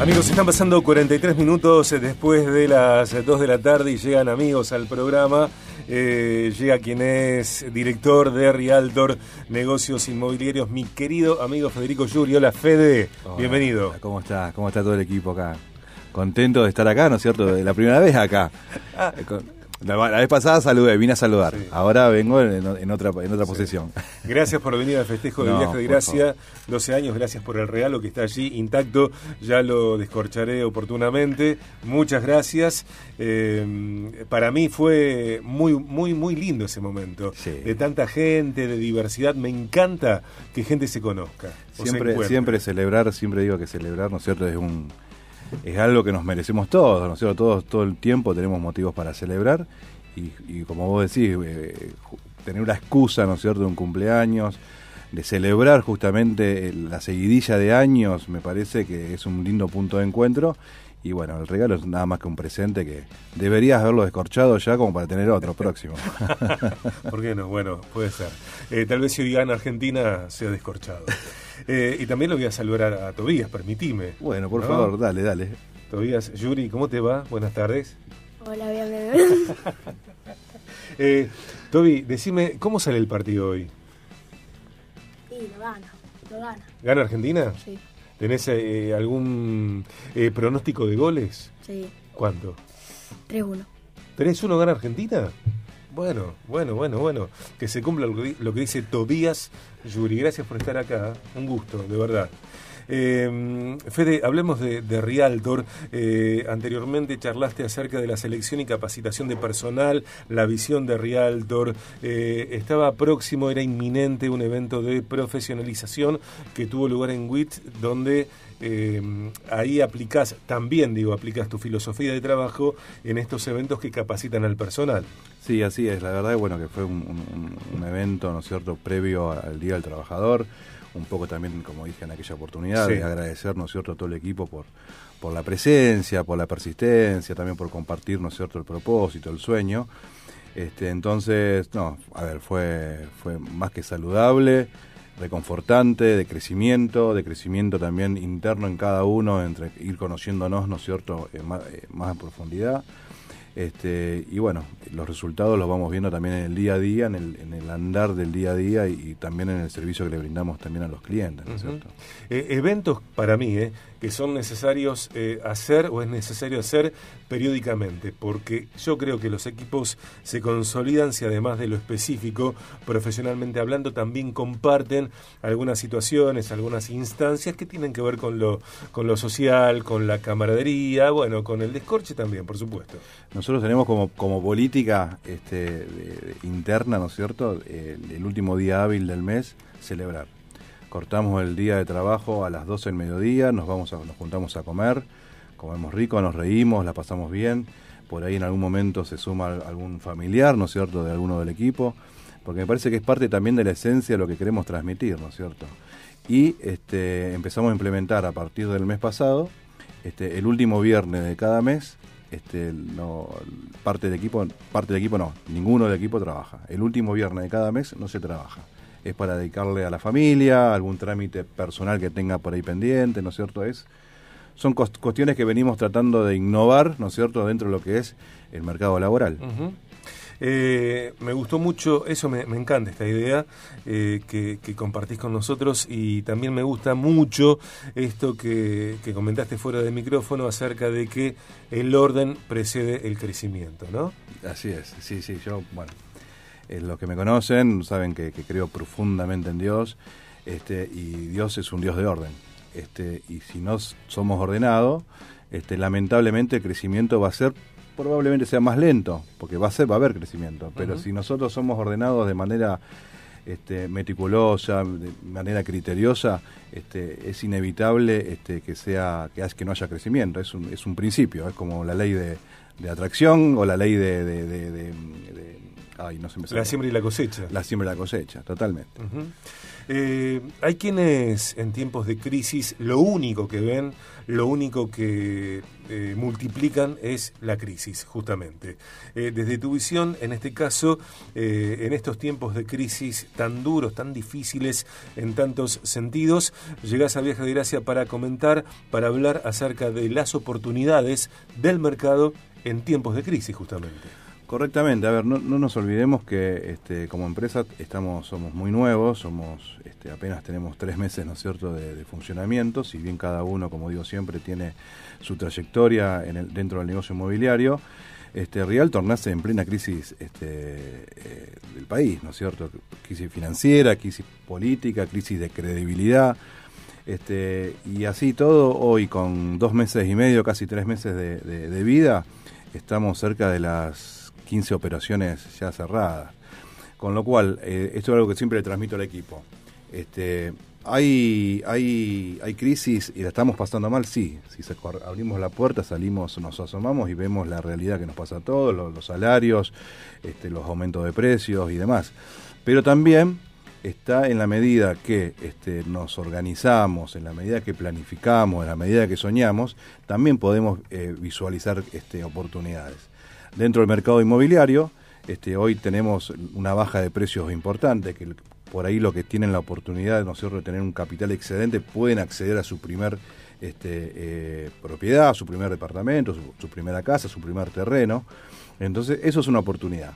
Amigos, están pasando 43 minutos eh, después de las 2 de la tarde y llegan amigos al programa. Eh, llega quien es director de Realtor Negocios Inmobiliarios, mi querido amigo Federico Yuri. Hola Fede, bienvenido. ¿Cómo está? ¿Cómo está todo el equipo acá? Contento de estar acá, ¿no es cierto? La primera vez acá. Ah. Eh, la, vez pasada saludé, vine a saludar. Ahora vengo en, otra, en otra posición. Gracias por venir al festejo del viaje de gracia. 12 años, gracias por el regalo que está allí intacto. Ya lo descorcharé oportunamente. Muchas gracias. Eh, para mí fue muy, muy, muy lindo ese momento. De tanta gente, de diversidad. Me encanta que gente se conozca. Siempre, siempre celebrar, siempre digo que celebrar, ¿no es cierto? Es un es algo que nos merecemos todos, ¿no es cierto? Todos, todo el tiempo tenemos motivos para celebrar y, como vos decís, eh, tener una excusa, ¿no es cierto?, de un cumpleaños, de celebrar justamente la seguidilla de años, me parece que es un lindo punto de encuentro. Y bueno, el regalo es nada más que un presente que deberías haberlo descorchado ya como para tener otro próximo. ¿Por qué no? Bueno, puede ser. Eh, tal vez si hoy gana Argentina sea descorchado. Eh, y también lo voy a saludar a, Tobías, permitime. Bueno, por favor, dale, dale. Tobías, Yuri, ¿cómo te va? Buenas tardes. Hola, bien, eh, Toby, decime, ¿cómo sale el partido hoy? Sí, lo gana, lo gana. ¿Gana Argentina? Sí. ¿Tenés eh, algún eh, pronóstico de goles? Sí. ¿Cuánto? 3-1. ¿3-1 gana Argentina? Bueno, bueno, bueno, bueno. Que se cumpla lo que dice Tobías Yuri. Gracias por estar acá. Un gusto, de verdad. Eh, Fede, hablemos de, Rialtor. Eh, anteriormente charlaste acerca de la selección y capacitación de personal, la visión de Rialtor. Eh, estaba próximo, era inminente un evento de profesionalización que tuvo lugar en WIT, donde eh, ahí aplicás, también digo, aplicas tu filosofía de trabajo en estos eventos que capacitan al personal. Sí, así es. La verdad es bueno que fue un, evento, ¿no es cierto?, previo al Día del Trabajador. Un poco también, como dije en aquella oportunidad, de agradecer, ¿no es cierto?, a todo el equipo por, por la presencia, por la persistencia, también por compartir, ¿no es cierto?, el propósito, el sueño. Este, entonces, no, a ver, fue, fue más que saludable reconfortante, de crecimiento, de crecimiento también interno en cada uno, entre ir conociéndonos, ¿no es cierto?, eh, más, eh, más en profundidad. Este, y bueno, los resultados los vamos viendo también en el día a día, en el, en el andar del día a día y, también en el servicio que le brindamos también a los clientes, ¿no cierto? Eh, eventos para mí, eh, que son necesarios eh, hacer o es necesario hacer periódicamente, porque yo creo que los equipos se consolidan si además de lo específico, profesionalmente hablando, también comparten algunas situaciones, algunas instancias que tienen que ver con lo, con lo social, con la camaradería, bueno, con el descorche también, por supuesto. Nosotros tenemos como, como política este, interna, ¿no es cierto?, el, último día hábil del mes, celebrar. Cortamos el día de trabajo a las 12 del mediodía, nos, vamos nos juntamos a comer, comemos rico, nos reímos, la pasamos bien. Por ahí en algún momento se suma algún familiar, ¿no es cierto?, de alguno del equipo, porque me parece que es parte también de la esencia de lo que queremos transmitir, ¿no es cierto? Y este, empezamos a implementar a partir del mes pasado, este, el último viernes de cada mes, este, no, parte del equipo, parte del equipo no, ninguno del equipo trabaja. El último viernes de cada mes no se trabaja. Es para dedicarle a la familia, algún trámite personal que tenga por ahí pendiente, ¿no es cierto? Es, son cuestiones que venimos tratando de innovar, ¿no es cierto?, dentro de lo que es el mercado laboral. Eh, me gustó mucho, eso me, encanta esta idea eh, que, compartís con nosotros y también me gusta mucho esto que, comentaste fuera del micrófono acerca de que el orden precede el crecimiento, ¿no? Así es, sí, sí, yo, bueno, eh, los que me conocen saben que, creo profundamente en Dios este, y Dios es un Dios de orden. Este, y si no somos ordenados, este, lamentablemente el crecimiento va a ser probablemente sea más lento, porque va a ser va a haber crecimiento, pero si nosotros somos ordenados de manera este, meticulosa, de manera criteriosa, este, es inevitable este, que sea que, que no haya crecimiento. Es un, es un principio, es como la ley de, de atracción o la ley de- ay, no se me sale. La siembra y la cosecha. La siembra y la cosecha, totalmente. Eh, hay quienes en tiempos de crisis lo único que ven, lo único que eh, multiplican es la crisis, justamente. Eh, desde tu visión, en este caso, eh, en estos tiempos de crisis tan duros, tan difíciles en tantos sentidos, llegás a Viaje de Gracia para comentar, para hablar acerca de las oportunidades del mercado en tiempos de crisis, justamente. Correctamente, a ver, no, no nos olvidemos que este, como empresa estamos, somos muy nuevos, somos este, apenas tenemos tres meses, ¿no es cierto?, de, de funcionamiento, si bien cada uno, como digo siempre, tiene su trayectoria en el, dentro del negocio inmobiliario, este, Realtor nace en plena crisis este, eh, del país, ¿no es cierto?, crisis financiera, crisis política, crisis de credibilidad, este, y así todo, hoy con dos meses y medio, casi tres meses de, de- de vida, estamos cerca de las 15 operaciones ya cerradas. Con lo cual, eh, esto es algo que siempre le transmito al equipo. Este, hay, hay, hay crisis y la estamos pasando mal, sí. Si se abrimos la puerta, salimos, nos asomamos y vemos la realidad que nos pasa a todos, lo- los, salarios, este, los aumentos de precios y demás. Pero también está en la medida que este, nos organizamos, en la medida que planificamos, en la medida que soñamos, también podemos eh, visualizar este, oportunidades. Dentro del mercado inmobiliario, este, hoy tenemos una baja de precios importante, que por ahí lo que tienen la oportunidad ¿no de tener un capital excedente pueden acceder a su primer este, eh, propiedad, su primer departamento, su, primera casa, su primer terreno. Entonces, eso es una oportunidad.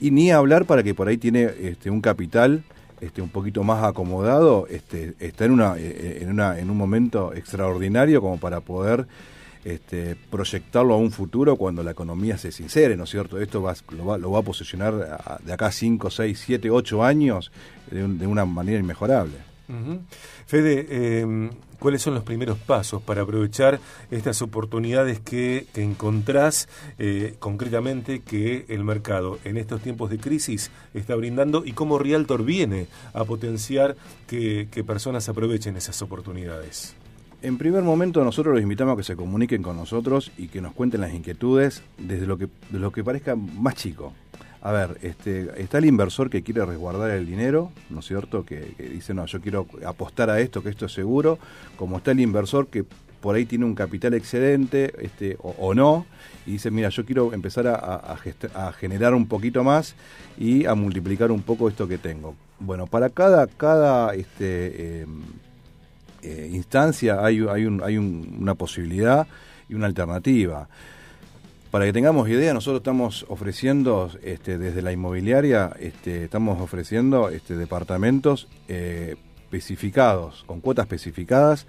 Y, ni hablar para que por ahí tiene este, un capital este, un poquito más acomodado, este, está una, eh, en, una, en un momento extraordinario como para poder este, proyectarlo a un futuro cuando la economía se sincere, ¿no es cierto? Esto va, lo, va, lo va a posicionar de acá 5, 6, 7, 8 años de, un- de una manera inmejorable. Ujú. Fede, eh, ¿cuáles son los primeros pasos para aprovechar estas oportunidades que, encontrás eh, concretamente que el mercado en estos tiempos de crisis está brindando y cómo Realtor viene a potenciar que personas aprovechen esas oportunidades? En primer momento nosotros los invitamos a que se comuniquen con nosotros y que nos cuenten las inquietudes desde lo que, lo que parezca más chico. A ver, este, está el inversor que quiere resguardar el dinero, ¿no es cierto? Que, dice, no, yo quiero apostar a esto, que esto es seguro. Como está el inversor que por ahí tiene un capital excedente este, o, no, y dice, mira, yo quiero empezar a generar un poquito más y a multiplicar un poco esto que tengo. Bueno, para cada, cada este, em, eh, instancia hay, hay, un- hay un- una posibilidad y una alternativa. Para que tengamos idea, nosotros estamos ofreciendo este, desde la inmobiliaria, este, estamos ofreciendo este, departamentos eh, especificados, con cuotas especificadas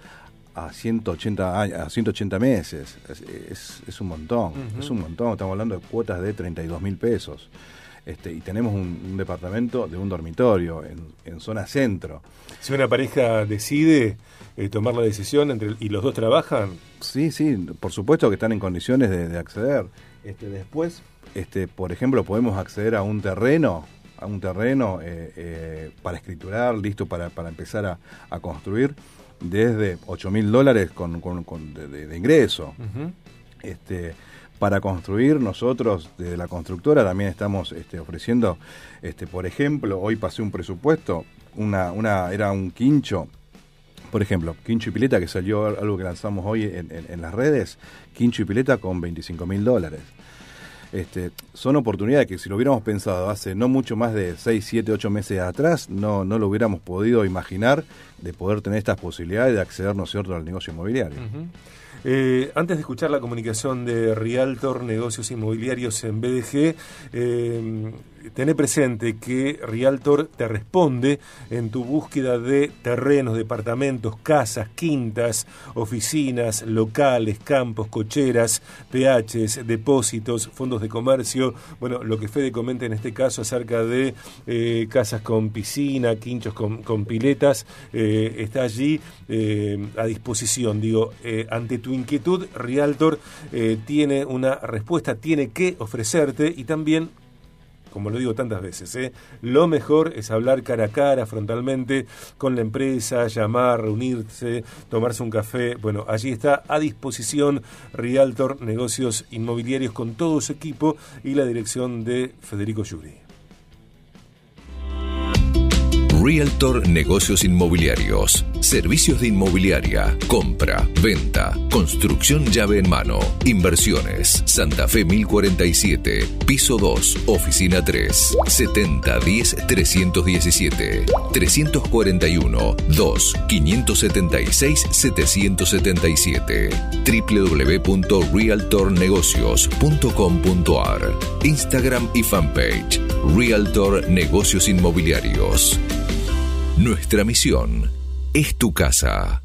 a 180, años- a 180 meses. Es, es- es un montón, es un montón. Estamos hablando de cuotas de 32 mil pesos. Este, y tenemos un, un departamento de un dormitorio en, en zona centro. Si una pareja decide eh, tomar la decisión entre, y los dos trabajan, Sí, sí, por supuesto que están en condiciones de, de acceder. Este, después, este, por ejemplo, podemos acceder a un terreno, a un terreno eh, eh, para escriturar, listo para, para empezar a, a construir, desde 8 mil dólares con, con- con- de, de- de ingreso. Este, para construir, nosotros desde la constructora también estamos este, ofreciendo, este, por ejemplo, hoy pasé un presupuesto, una, una, era un quincho, por ejemplo, quincho y pileta, que salió algo que lanzamos hoy en, en- las redes, quincho y pileta con 25 mil dólares. Este, son oportunidades que si lo hubiéramos pensado hace no mucho más de 6, 7, 8 meses atrás, no, no lo hubiéramos podido imaginar de poder tener estas posibilidades de acceder, ¿no es cierto?, al negocio inmobiliario. Eh, antes de escuchar la comunicación de Realtor Negocios Inmobiliarios en BDG, eh, tené presente que Realtor te responde en tu búsqueda de terrenos, departamentos, casas, quintas, oficinas, locales, campos, cocheras, PHs, depósitos, fondos de comercio. Bueno, lo que Fede comenta en este caso acerca de eh, casas con piscina, quinchos con, con piletas, eh, está allí a disposición. Digo, ante tu inquietud, Realtor eh, tiene una respuesta, tiene que ofrecerte y también como lo digo tantas veces, ¿eh? lo mejor es hablar cara a cara, frontalmente, con la empresa, llamar, reunirse, tomarse un café. Bueno, allí está a disposición Realtor Negocios Inmobiliarios con todo su equipo y la dirección de Federico Yuri. Realtor Negocios Inmobiliarios. Servicios de inmobiliaria, compra, venta, construcción llave en mano, inversiones. Santa Fe 1047, piso 2, oficina 3, 7010 317, 341 2 576 777, www.realtornegocios.com.ar, Instagram y fanpage, Realtor Negocios Inmobiliarios. Nuestra misión es tu casa.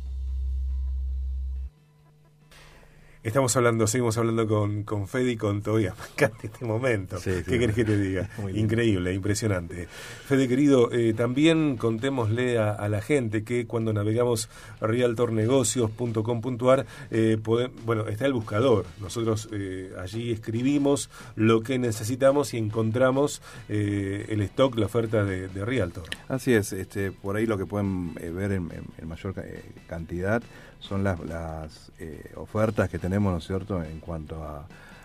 Estamos hablando, seguimos hablando con, con Fede y con Tobias. Encanta este momento. Sí, ¿Qué querés que te diga? Increíble, impresionante. Fede, querido, eh, también contémosle a, a la gente que cuando navegamos realtornegocios.com.ar, eh, bueno, está el buscador. Nosotros eh, allí escribimos lo que necesitamos y encontramos eh, el stock, la oferta de, de Realtor. Así es, este, por ahí lo que pueden ver en, en- en mayor ca- cantidad son las, las ofertas que tenemos, ¿no es cierto?, en cuanto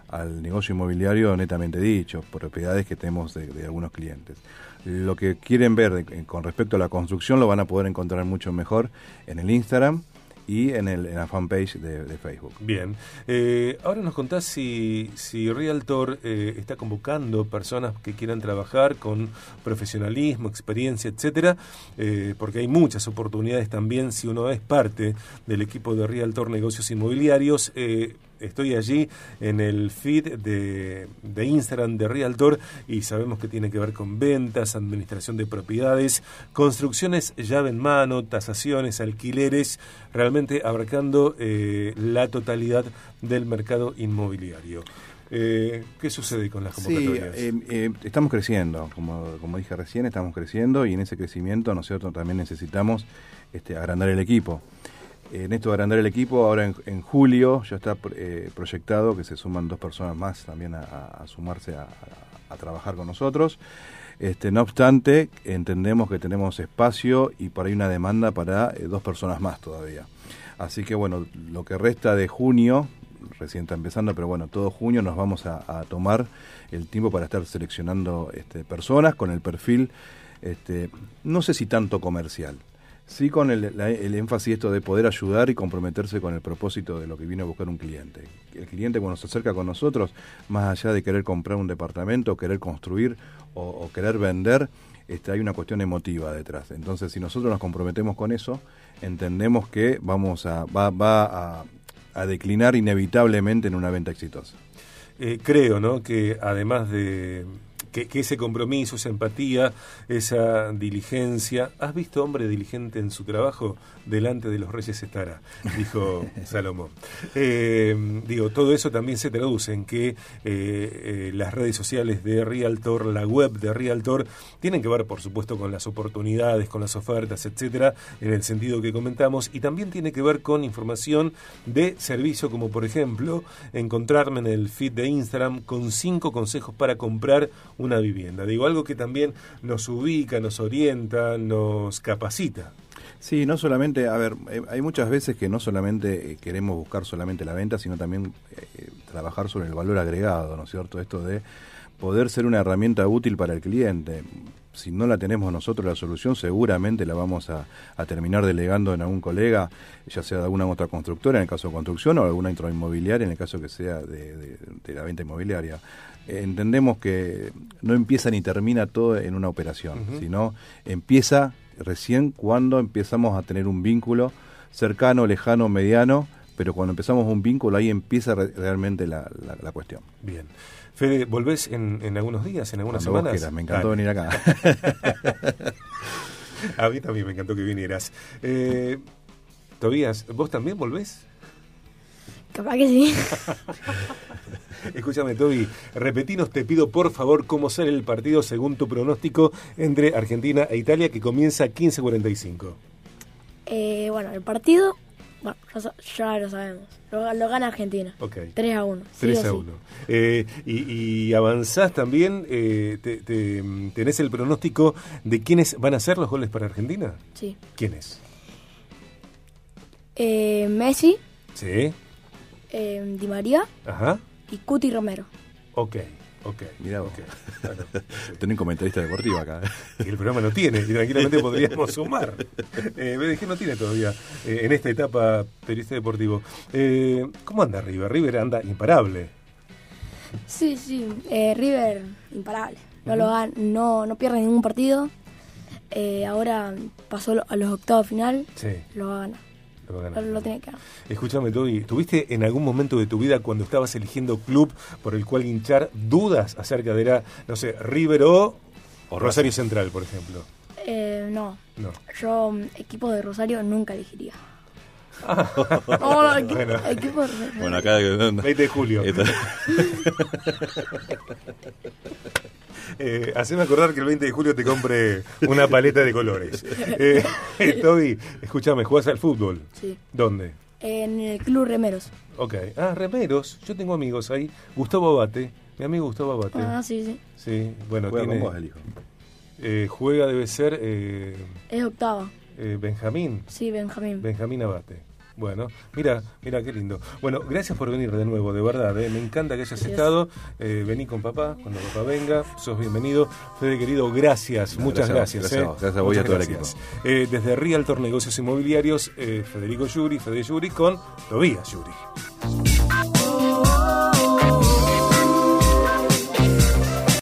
al negocio inmobiliario netamente dicho, propiedades que tenemos de, algunos clientes. Lo que quieren ver con respecto a la construcción lo van a poder encontrar mucho mejor en el Instagram y en, el, en la fanpage de, Facebook. Bien. Eh, ahora nos contás si, si Realtor eh, está convocando personas que quieran trabajar con profesionalismo, experiencia, etcétera, eh, porque hay muchas oportunidades también si uno es parte del equipo de Realtor Negocios Inmobiliarios. Estoy allí en el feed de, de Instagram de Realtor y sabemos que tiene que ver con ventas, administración de propiedades, construcciones llave en mano, tasaciones, alquileres, realmente abarcando eh, la totalidad del mercado inmobiliario. Eh, ¿Qué sucede con las Sí, convocatorias? eh, eh, estamos creciendo, como, como dije recién, estamos creciendo y en ese crecimiento nosotros también necesitamos este, agrandar el equipo. En esto de agrandar el equipo, ahora en, julio ya está eh, proyectado que se suman dos personas más también a, a- a sumarse a, a- a trabajar con nosotros. Este, no obstante, entendemos que tenemos espacio y por ahí una demanda para eh, dos personas más todavía. Así que bueno, lo que resta de junio, recién está empezando, pero bueno, todo junio nos vamos a, a tomar el tiempo para estar seleccionando este, personas con el perfil, este, no sé si tanto comercial, sí con el, la- el énfasis esto de poder ayudar y comprometerse con el propósito de lo que viene a buscar un cliente. El cliente cuando se acerca con nosotros, más allá de querer comprar un departamento, querer construir o, querer vender, este, hay una cuestión emotiva detrás. Entonces, si nosotros nos comprometemos con eso, entendemos que vamos a, va, va a, a declinar inevitablemente en una venta exitosa. Eh, creo, ¿no? Que además de que, que ese compromiso, esa empatía, esa diligencia, ¿has visto hombre diligente en su trabajo? Delante de los reyes estará, dijo Salomón. Eh, digo, todo eso también se traduce en que eh, eh, las redes sociales de Realtor, la web de Realtor, tienen que ver, por supuesto, con las oportunidades, con las ofertas, etcétera, en el sentido que comentamos, y también tiene que ver con información de servicio, como por ejemplo, encontrarme en el feed de Instagram con cinco consejos para comprar una vivienda. Digo, algo que también nos ubica, nos orienta, nos capacita. Sí, no solamente, a ver, eh, hay muchas veces que no solamente eh, queremos buscar solamente la venta, sino también eh, trabajar sobre el valor agregado, ¿no es cierto? Esto de poder ser una herramienta útil para el cliente. Si no la tenemos nosotros la solución, seguramente la vamos a, a terminar delegando en algún colega, ya sea de alguna otra constructora en el caso de construcción o alguna inmobiliaria en el caso que sea de, de- de la venta inmobiliaria. Entendemos que no empieza ni termina todo en una operación, sino empieza recién cuando empezamos a tener un vínculo cercano, lejano, mediano, pero cuando empezamos un vínculo ahí empieza re- realmente la, la- la cuestión. Bien. Fede, ¿volvés en, en algunos días, en algunas Cuando semanas? quieras, me encantó Dale. venir acá. A mí también me encantó que vinieras. Eh, Tobías, ¿vos también volvés? Capaz que sí. Escúchame, Toby, repetinos, te pido por favor cómo sale el partido según tu pronóstico entre Argentina e Italia que comienza 15.45. Eh, bueno, el partido Bueno, ya, ya lo sabemos. Lo, lo gana Argentina. Ok. 3 a 1. 3 a 1. Eh, y, y avanzás también, eh, te- te- ¿tenés el pronóstico de quiénes van a ser los goles para Argentina? Sí. ¿Quiénes? Eh, Messi, Sí, eh, Di María ajá, y Cuti Romero. ok, ok. Mirá vos. ok, claro, sí. Un comentarista deportivo acá. Y el programa no tiene, y tranquilamente podríamos sumar. Eh, BDG no tiene todavía eh, en esta etapa periodista deportivo. Eh, ¿Cómo anda River? River anda imparable. Sí, sí. Eh, River, imparable. No, lo gan- no, no pierde ningún partido. Eh, ahora pasó lo- a los octavos final. Sí, Lo gana. A Lo, tiene que ganar. Escúchame, Toby, ¿tuviste en algún momento de tu vida cuando estabas eligiendo club por el cual hinchar dudas acerca de era, no sé, River o, O Rosario Central, por ejemplo? Eh, no. No. Yo, mm, equipo de Rosario, nunca elegiría. No, no, equi- Bueno. equipo de Rosario. Bueno, acá. 20 de julio. Eh, haceme acordar que el 20 de julio te compre una paleta de colores. Eh, Toby, escúchame, ¿jugás al fútbol? Sí. ¿Dónde? En el Club Remeros. Ok. Ah, remeros. Yo tengo amigos ahí. Gustavo Abate. Mi amigo Gustavo Abate. Ah, sí, sí. Sí, bueno, Juega tiene, con vos el hijo. eh, juega, debe ser eh, Es octava. eh, Benjamín. Sí, Benjamín. Benjamín Abate. Bueno, mira, mira qué lindo. Bueno, gracias por venir de nuevo, de verdad. ¿eh? Me encanta que hayas Gracias. estado. Eh, vení con papá, cuando papá venga, sos bienvenido. Fede querido, gracias, No, muchas gracias gracias. a ¿eh? gracias a vos, gracias a vos y a todo el gracias. Eh, desde Realtor Negocios Inmobiliarios, eh, Federico Yuri, Fede Yuri con Tobías Yuri.